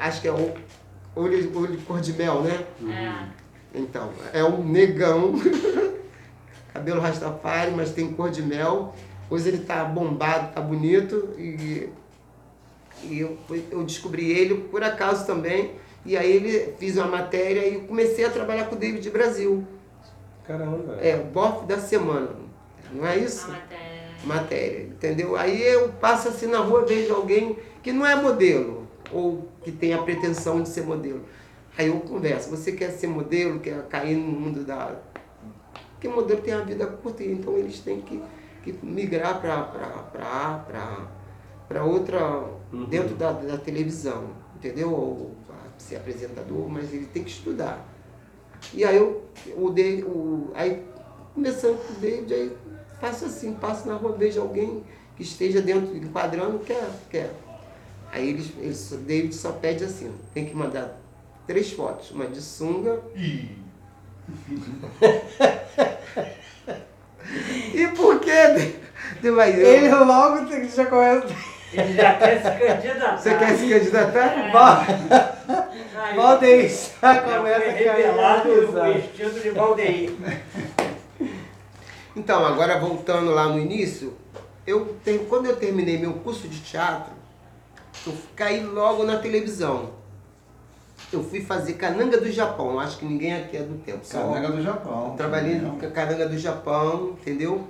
Acho que é o olho, olho cor de mel, né? É. Então, é um negão, cabelo rastafari, mas tem cor de mel. Hoje ele tá bombado, tá bonito e, e eu, eu descobri ele por acaso também. E aí ele fiz uma matéria e comecei a trabalhar com o David Brasil. Caramba. É, o bofe da semana. Não é A isso? matéria. matéria, entendeu? Aí eu passo assim na rua, vejo alguém que não é modelo, ou que tem a pretensão de ser modelo. Aí eu converso, você quer ser modelo, quer cair no mundo da. Porque modelo tem a vida curta, então eles têm que, que migrar para outra. dentro da, da televisão, entendeu? Ou ser apresentador, mas ele tem que estudar. E aí eu, o, de, o aí começando com o David, aí faço assim, passo na rua, vejo alguém que esteja dentro, enquadrando, quer, quer. Aí eles, eles, só- David só pede assim, tem que mandar três fotos, uma de sunga. E por eu- Ele logo tem- já começa. Ele já quer se candidatar. Você quer se candidatar? Aí, Valdeir já começa a revelado o amizade. estilo de Valdeir. Então, agora voltando lá no início, eu ter- quando eu terminei meu curso de teatro, eu caí logo na televisão. Eu fui fazer Cananga do Japão, acho que ninguém aqui é do tempo. Cananga do Japão. Trabalhei com a Cananga do Japão, entendeu?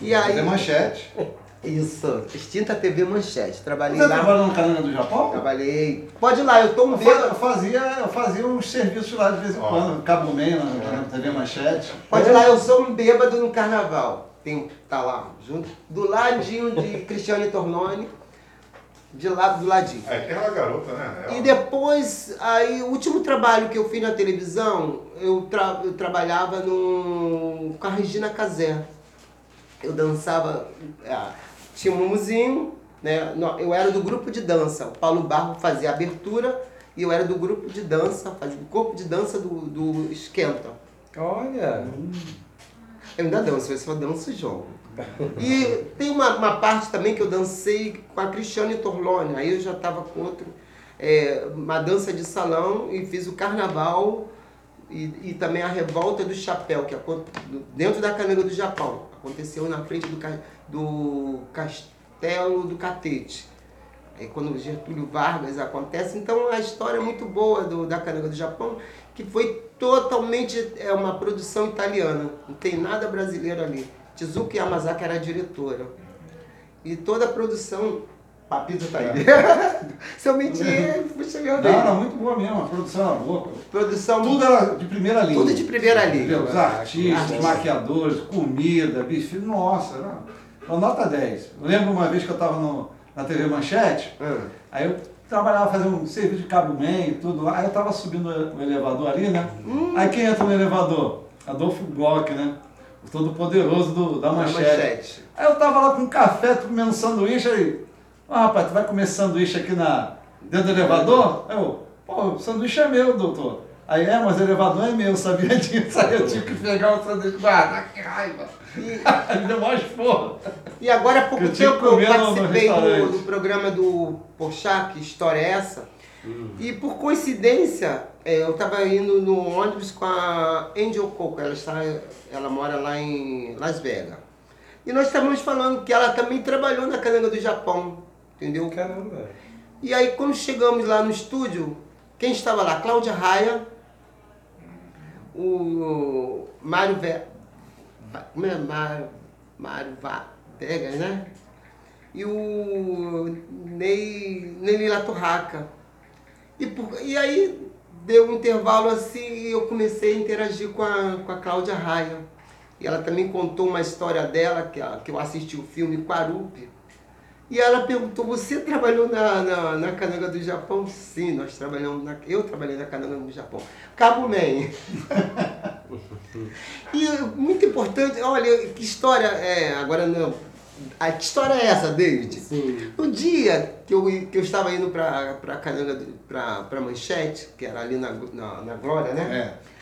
E Aí... aí. manchete. Isso, extinta TV Manchete. Trabalhei Você lá. trabalhou no Cananga do Japão? Trabalhei. Pode ir lá, eu tô um fa- eu dedo. fazia, eu fazia uns serviços lá de vez em Ó. quando. Cabo Man, na, TV Manchete. Pode ir lá, eu sou um bêbado no carnaval. Tem, tá lá, junto, do ladinho de Cristiane Tornoni, de lado do ladinho. É que ela é garota, né? Ela- E depois, aí, o último trabalho que eu fiz na televisão, eu, tra eu trabalhava no, com a Regina Casé. Eu dançava, ah, tinha um mumuzinho, né? Eu era do grupo de dança. O Paulo Barro fazia a abertura e eu era do grupo de dança, fazia o corpo de dança do, do Esquenta. Olha. Eu ainda danço, eu só danço e jogo. E tem uma, uma parte também que eu dancei com a Cristiane Torlone, aí eu já estava com outro, é, uma dança de salão e fiz o carnaval e, e também a revolta do chapéu, que do- dentro da Cananga do Japão. Aconteceu na frente do, do castelo do Catete. Aí quando o Getúlio Vargas acontece, então a história é muito boa do, da Cananga do Japão, que foi totalmente é, uma produção italiana, não tem nada brasileiro ali. Tizuka Yamazaki era a diretora. E toda a produção. Papito tá aí. Se eu mentir, puxa meu Não, Deus. era muito boa mesmo, a produção era boa. Produção Tudo era de primeira linha. tudo de primeira linha. Os artistas, Artista. maquiadores, comida, bife, nossa, era uma nota 10. Eu lembro uma vez que eu estava na TV Manchete, Ah, aí eu trabalhava fazendo um serviço de cabo e tudo lá, aí eu estava subindo o elevador ali, né? Hum. Aí quem entra no elevador? Adolfo Glock, né? O todo poderoso do, da manchete. manchete. Aí eu tava lá com um café, tô comendo sanduíche, aí, ah, rapaz, tu vai comer sanduíche aqui na, dentro do elevador? Aí eu, pô, o sanduíche é meu, doutor. Aí, é, mas o elevador é meu, sabia disso? Aí eu tive que pegar o sanduíche, guarda, que raiva. E, Me deu mais porra. e agora há pouco Eu tempo eu participei do, do programa do Porchat, que história é essa? E por coincidência, é, eu estava indo no ônibus com a Angel Coco, ela, está, ela mora lá em Las Vegas. E nós estávamos falando que ela também trabalhou na Cananga do Japão, entendeu? Caramba. E aí quando chegamos lá no estúdio, quem estava lá? Cláudia Raia, o Mário Ve... Como é? Mário, Mário. Vegas, né? E o Ney, Nelly Latorraca. E, por, e aí deu um intervalo assim e eu comecei a interagir com a, com a Cláudia Raia. E ela também contou uma história dela, que, que eu assisti o filme Quarupi. E ela perguntou, você trabalhou na, na, na Cananga do Japão? Sim, nós trabalhamos na, eu trabalhei na Cananga do Japão. Cabo Man. e muito importante, olha, que história é, agora não, a, que história é essa, David? Sim. No dia que eu, que eu estava indo para pra Cananga, pra, pra Manchete, que era ali na, na, na Glória, né? É.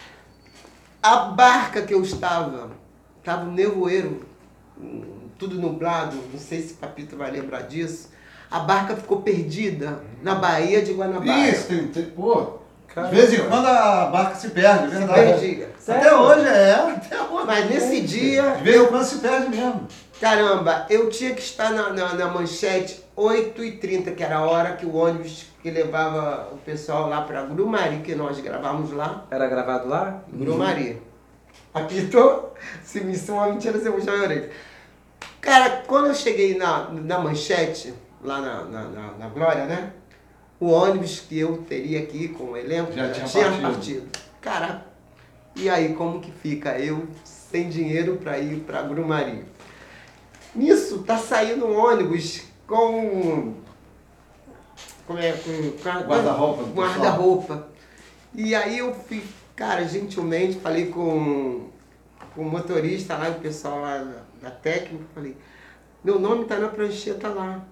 A barca que eu estava, estava um nevoeiro, tudo nublado, não sei se o Papito vai lembrar disso. a barca ficou perdida na Baía de Guanabara. Isso, tem, tem, pô. De Caramba. vez em quando a barca se perde, é verdade. Perdi. Até Sério? hoje é, até hoje. Mas nesse dia, De vez em quando se perde mesmo. Caramba, eu tinha que estar na, na, na manchete 8h30, que era a hora que o ônibus que levava o pessoal lá para Grumari, que nós gravamos lá. Era gravado lá? Grumari. Aqui tô. Se me é uma mentira, você puxar a orelha. Cara, quando eu cheguei na, na manchete, lá na, na, na, na Glória, né? O ônibus que eu teria aqui com o elenco Já já, tinha tinha, partido. partido. Cara, e aí como que fica? Eu sem dinheiro para ir para Grumari. Nisso tá saindo um ônibus com. Como é? Com, Guarda-roupa. Guarda-roupa. E aí eu fui, cara, gentilmente falei com, com o motorista lá, o pessoal lá da, técnica, falei, meu nome tá na prancheta lá.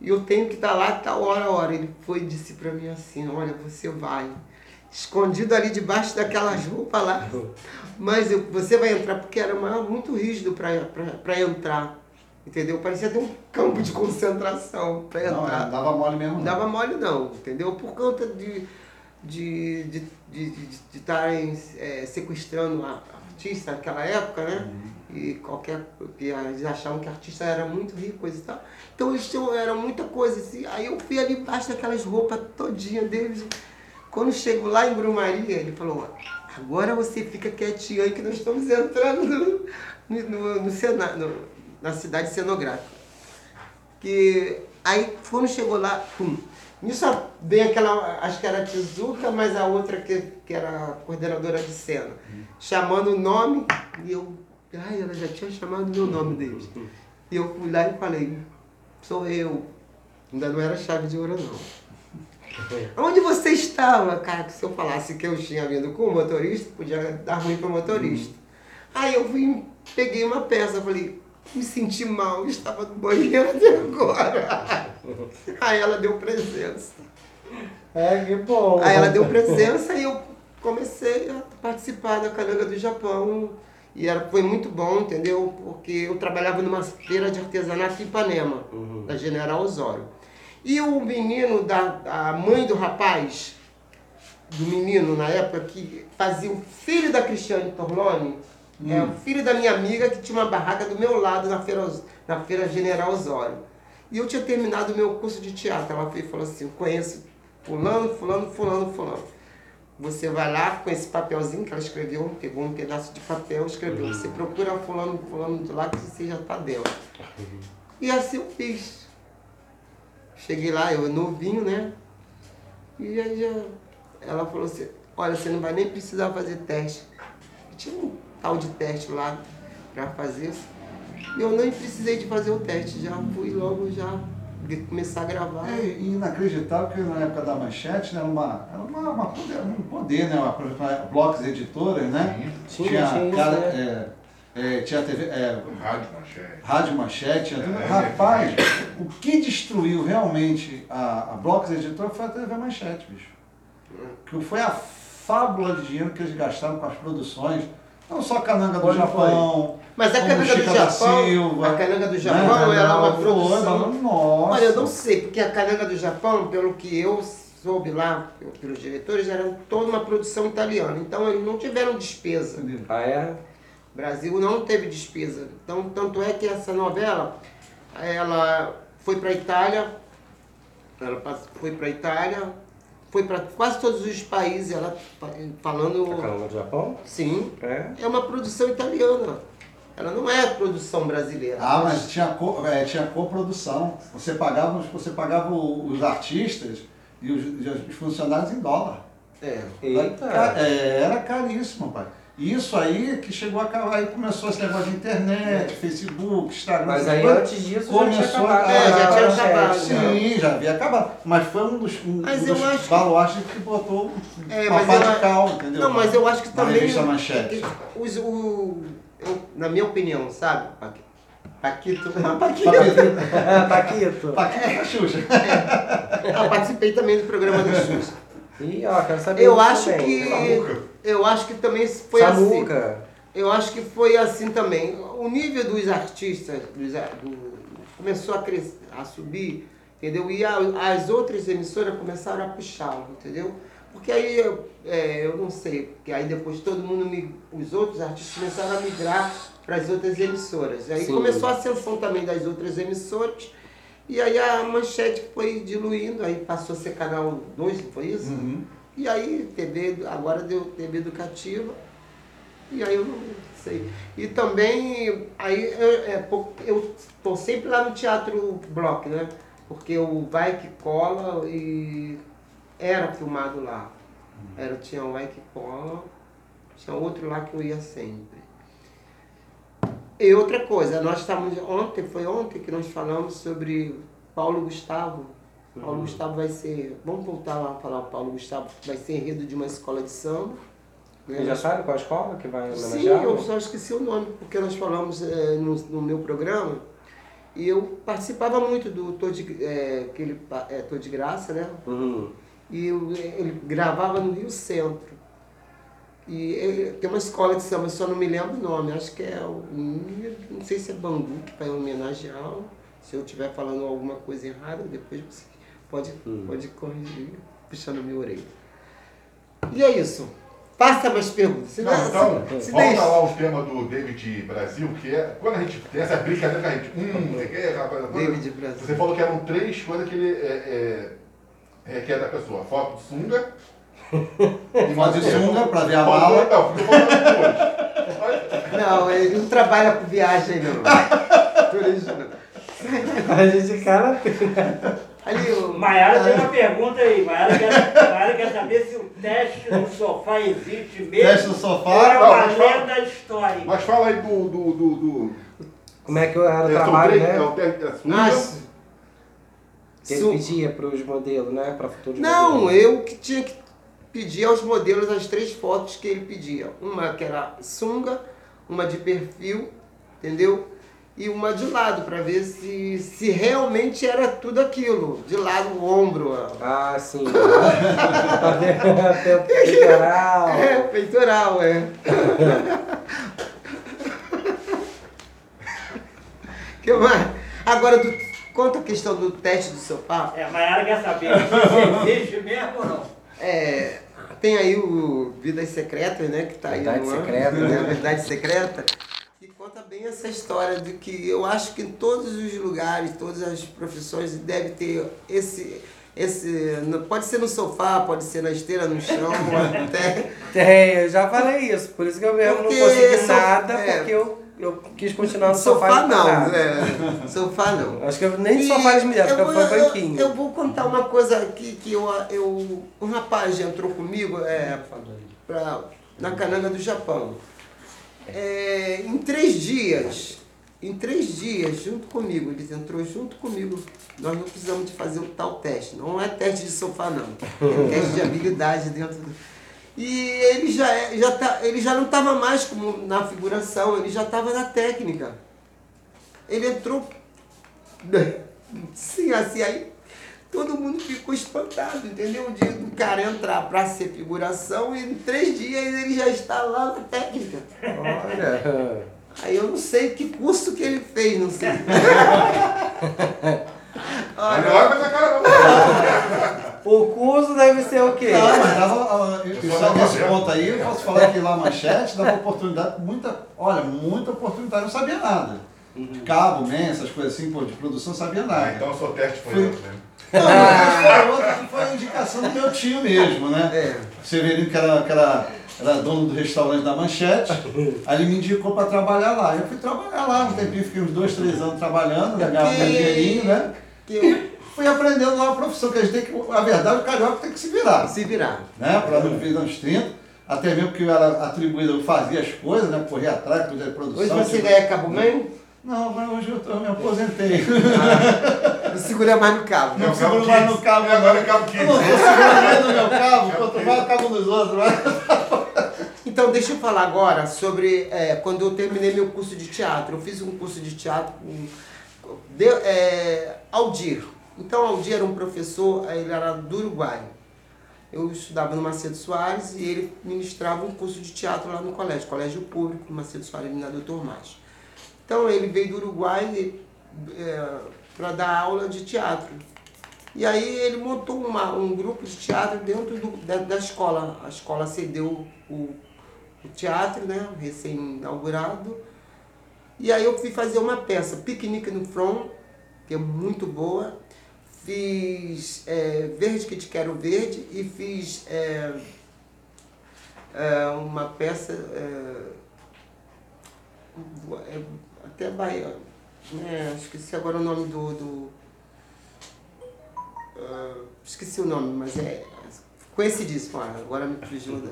E eu tenho que estar lá tal hora a hora. Ele foi e disse pra mim assim, olha, você vai. Escondido ali debaixo daquelas roupas lá. Mas eu- você vai entrar, porque era uma- muito rígido para entrar. Entendeu? Parecia até um campo de concentração Não, entrar. é, dava mole mesmo. Não dava mole não, entendeu? Por conta de de de de de de estarem é, sequestrando a artista naquela época, né? E qualquer que eles achavam que artista era muito rico coisa e tal. Então eles tinham era muita coisa assim. Aí eu fui ali embaixo daquelas roupas todinha deles. Quando chego lá em Brumaria, ele falou: "Agora você fica quietinho aí que nós estamos entrando no, no, no no- na cidade cenográfica." que aí quando chegou lá, pum, nisso vem aquela, acho que era a Tizuka, mas a outra que, que era coordenadora de cena, chamando o nome, e eu, ai, ela já tinha chamado meu nome deles. E eu fui lá e falei, sou eu. Ainda não era chave de ouro não. Onde você estava? Cara, se eu falasse que eu tinha vindo com o motorista, podia dar ruim para o motorista. Aí eu fui, peguei uma peça, falei, me senti mal, estava no banheiro até agora. Aí ela deu presença. É, que bom. Aí ela deu presença e eu comecei a participar da Cananga do Japão. E era, foi muito bom, entendeu? Porque eu trabalhava numa feira de artesanato em Ipanema, da General Osório. E o menino, da, a mãe do rapaz, do menino na época, que fazia o filho da Cristiane Torlone, é o filho da minha amiga que tinha uma barraca do meu lado na feira, na feira General Osório. E eu tinha terminado o meu curso de teatro. Ela e falou assim, eu conheço fulano, fulano, fulano, fulano. Você vai lá com esse papelzinho que ela escreveu, pegou um pedaço de papel, escreveu, você procura fulano, fulano de lá que você já tá dentro. E assim eu fiz. Cheguei lá, eu novinho, né? E aí já, ela falou assim, olha, você não vai nem precisar fazer teste. Tinha um tal de teste lá pra fazer. E eu nem precisei de fazer o teste, já fui logo já começar a gravar. É inacreditável que na época da manchete né, era, uma, era uma, uma poder, um poder, né? Uma, por exemplo, a Blocos Editoras, né? Tinha, tinha, tinha isso, cara, né? é, é, tinha TV, é, Rádio Manchete. Rádio Manchete. É, Rapaz, o que destruiu realmente a, a Blocos Editora foi a TV Manchete, bicho. Que foi a fábula de dinheiro que eles gastaram com as produções. Não só a Cananga do Japão. Mas a cananga do Japão, Silva, a cananga do né? Japão, ela é uma produção. Nossa. Olha, eu não sei, porque a cananga do Japão, pelo que eu soube lá pelos diretores, era toda uma produção italiana. Então eles não tiveram despesa. Ah, é? O Brasil não teve despesa. Então, tanto é que essa novela, ela foi para a Itália, ela foi para a Itália, foi para quase todos os países, ela fa- A falando. Do Japão? Sim, É. é uma produção italiana. Ela não é produção brasileira. Ah, mas tinha, co, é, tinha coprodução. Você pagava, os- você pagava os artistas e os, os funcionários em dólar. É. Eita. Ca- é, era caríssimo, pai. E isso aí que chegou a acabar, aí começou esse negócio de internet, Facebook, Instagram. Mas aí antes disso já tinha começou acabado. a- É, já tinha manchete, acabado, né? Sim, já havia acabado. Mas foi um dos, um Mas dos eu acho que- baluartes que botou É, uma mas pá eu de a- cal, entendeu? Não, mas eu acho que Na também. revista Manchete. Os, o, eu, na minha opinião, sabe? Paqui- Paquito. Paquito. Paquito, Paquito. Paquito da Xuxa. Eu participei também do programa do Xuxa. Ih, ó, quero saber Eu acho também. que. Eu acho que também foi assim. Samuca. Eu acho que foi assim também. O nível dos artistas dos a- do- começou a, crescer, a subir entendeu? E a- as outras emissoras começaram a puxá-lo, entendeu? Porque aí, eu, é, eu não sei, porque aí depois todo mundo, me, os outros artistas começaram a migrar para as outras emissoras. Aí Sim. começou a ascensão também das outras emissoras, e aí a manchete foi diluindo, aí passou a ser canal 2, não foi isso? Uhum. E aí, TV, agora deu TV educativa. E aí eu não sei. E também, aí eu, é, eu tô sempre lá no Teatro Block, né? Porque o Vai Que Cola e era filmado lá. Era, tinha o Vai Que Cola, tinha outro lá que eu ia sempre. E outra coisa, nós estávamos ontem, foi ontem que nós falamos sobre Paulo Gustavo. Paulo Gustavo vai ser. Vamos voltar lá a falar o Paulo Gustavo, vai ser enredo de uma escola de samba. né? Você já sabe qual escola que vai Sim, homenagear? eu só esqueci o nome, porque nós falamos eh, no, no meu programa e eu participava muito do Tô de, eh, aquele, eh, Tô de Graça, né? Uhum. E eu- ele gravava no Rio Centro. E ele- tem uma escola de samba, só não me lembro o nome, acho que é o. Não sei se é Bangu que vai homenagear. Se eu estiver falando alguma coisa errada, depois você pode, Hum. pode corrigir, puxando minha orelha. E é isso. Faça mais perguntas. Se Não, não- então, se- volta deixa- lá o tema do David Brasil, que é quando a gente tem essa brincadeira que a gente. Hum, é que é, rapaz, David Brasil. Você falou que eram três coisas que ele é, é, é, que é da pessoa: foto de sunga. E Foto de sunga pra ver a mala. Não. Não, ele não trabalha com viagem, não. Turismo, não. A gente cara. Ali, o Maiara tem uma pergunta aí. Maiara quer, Maiara quer saber se o teste no sofá existe mesmo. Teste no Ou sofá. é Não, uma mas fala- lenda histórica. Mas fala aí do. do, do, do Como é que era o é, trabalho, né? é o te- é. Nossa. Que ele pedia para os modelos, né? Para futuros Não, modelos. eu que tinha que pedir aos modelos as três fotos que ele pedia. Uma que era sunga, uma de perfil, entendeu? E uma de lado, para ver se, se realmente era tudo aquilo. De lado, o ombro. Ah, sim. Ver até o peitoral. É, peitoral, é. que mais? Agora, do, conta a questão do teste do sofá. É, a Maiara quer saber se existe mesmo ou não. É, tem aí o Vidas Secretas, né? Que tá aí Verdade no ar, Secreta, né? né? Verdade Secreta. Que conta bem essa história de que eu acho que em todos os lugares, todas as profissões, deve ter esse. esse pode ser no sofá, pode ser na esteira, no chão, até. Tem, eu já falei isso. Por isso que eu mesmo Porque não consegui nada, é. porque eu, eu quis continuar no sofá. Sofá não, é, sofá não. Acho que eu nem E sofá eles me deram, foi eu- banquinho. Eu, vou contar uma coisa aqui que eu, eu um rapaz entrou comigo é, pra, na Cananga do Japão. É, em três dias, em três dias, junto comigo, ele entrou junto comigo. Nós não precisamos de fazer o tal teste. Não é teste de sofá, não. É teste de habilidade dentro do. E ele já, é- já, tá, ele já não estava mais como na figuração, ele já estava na técnica. Ele entrou. Sim, assim, aí todo mundo ficou espantado, entendeu? O dia do cara entrar para ser figuração e em três dias ele já está lá na técnica. Olha. Aí eu não sei que curso que ele fez, não sei. Não olha cara, não. O ser o quê? Não, mas dava, ah, Eu só nesse ponto aí, eu posso falar que lá a manchete dava oportunidade, muita, olha, muita oportunidade, eu não sabia nada. De cabo, man, essas coisas assim, pô, de produção, eu não sabia Ah, nada. então o seu teste foi outro, né? Não, mas foi outra que foi a indicação do meu tio mesmo, né? É. O Severino, que era, que era, era dono do restaurante da Manchete, aí ele me indicou para trabalhar lá. Eu fui trabalhar lá, um tempinho, fiquei uns dois, três anos trabalhando, ganhava um dinheirinho, né? Que eu Fui aprendendo lá a profissão, que a gente tem que, a verdade, o carioca tem que se virar, se virar. né? Para não vir anos 30, até mesmo que eu era atribuído, eu fazia as coisas, né? Corria atrás, cuidar de produção. Hoje você tipo- ganha cabo ganho, Não, mas hoje eu, tô- eu me aposentei. não segura mais no cabo. Não Cabo seguro mais no 15. cabo, E agora não. é cabo Eu não 15. tô segurando mais no meu cabo, quanto mais o cabo dos outros. Mas... Então, deixa eu falar agora sobre é, quando eu terminei meu curso de teatro. Eu fiz um curso de teatro com de, é, Aldir. Então, Aldir era um professor, ele era do Uruguai. Eu estudava no Macedo Soares e ele ministrava um curso de teatro lá no colégio, colégio público, Macedo Soares, na Doutor Márcio. Então, ele veio do Uruguai para dar aula de teatro. E aí ele montou uma, um grupo de teatro dentro do, da, da escola. A escola cedeu o, o teatro, né, recém-inaugurado. E aí eu fui fazer uma peça, Piquenique no Front, que é muito boa. Fiz é, Verde que te quero verde e fiz é, é, uma peça é, é, até Bahia. É, esqueci agora o nome do. do ah, esqueci o nome, mas é. Ah, agora me fugiu.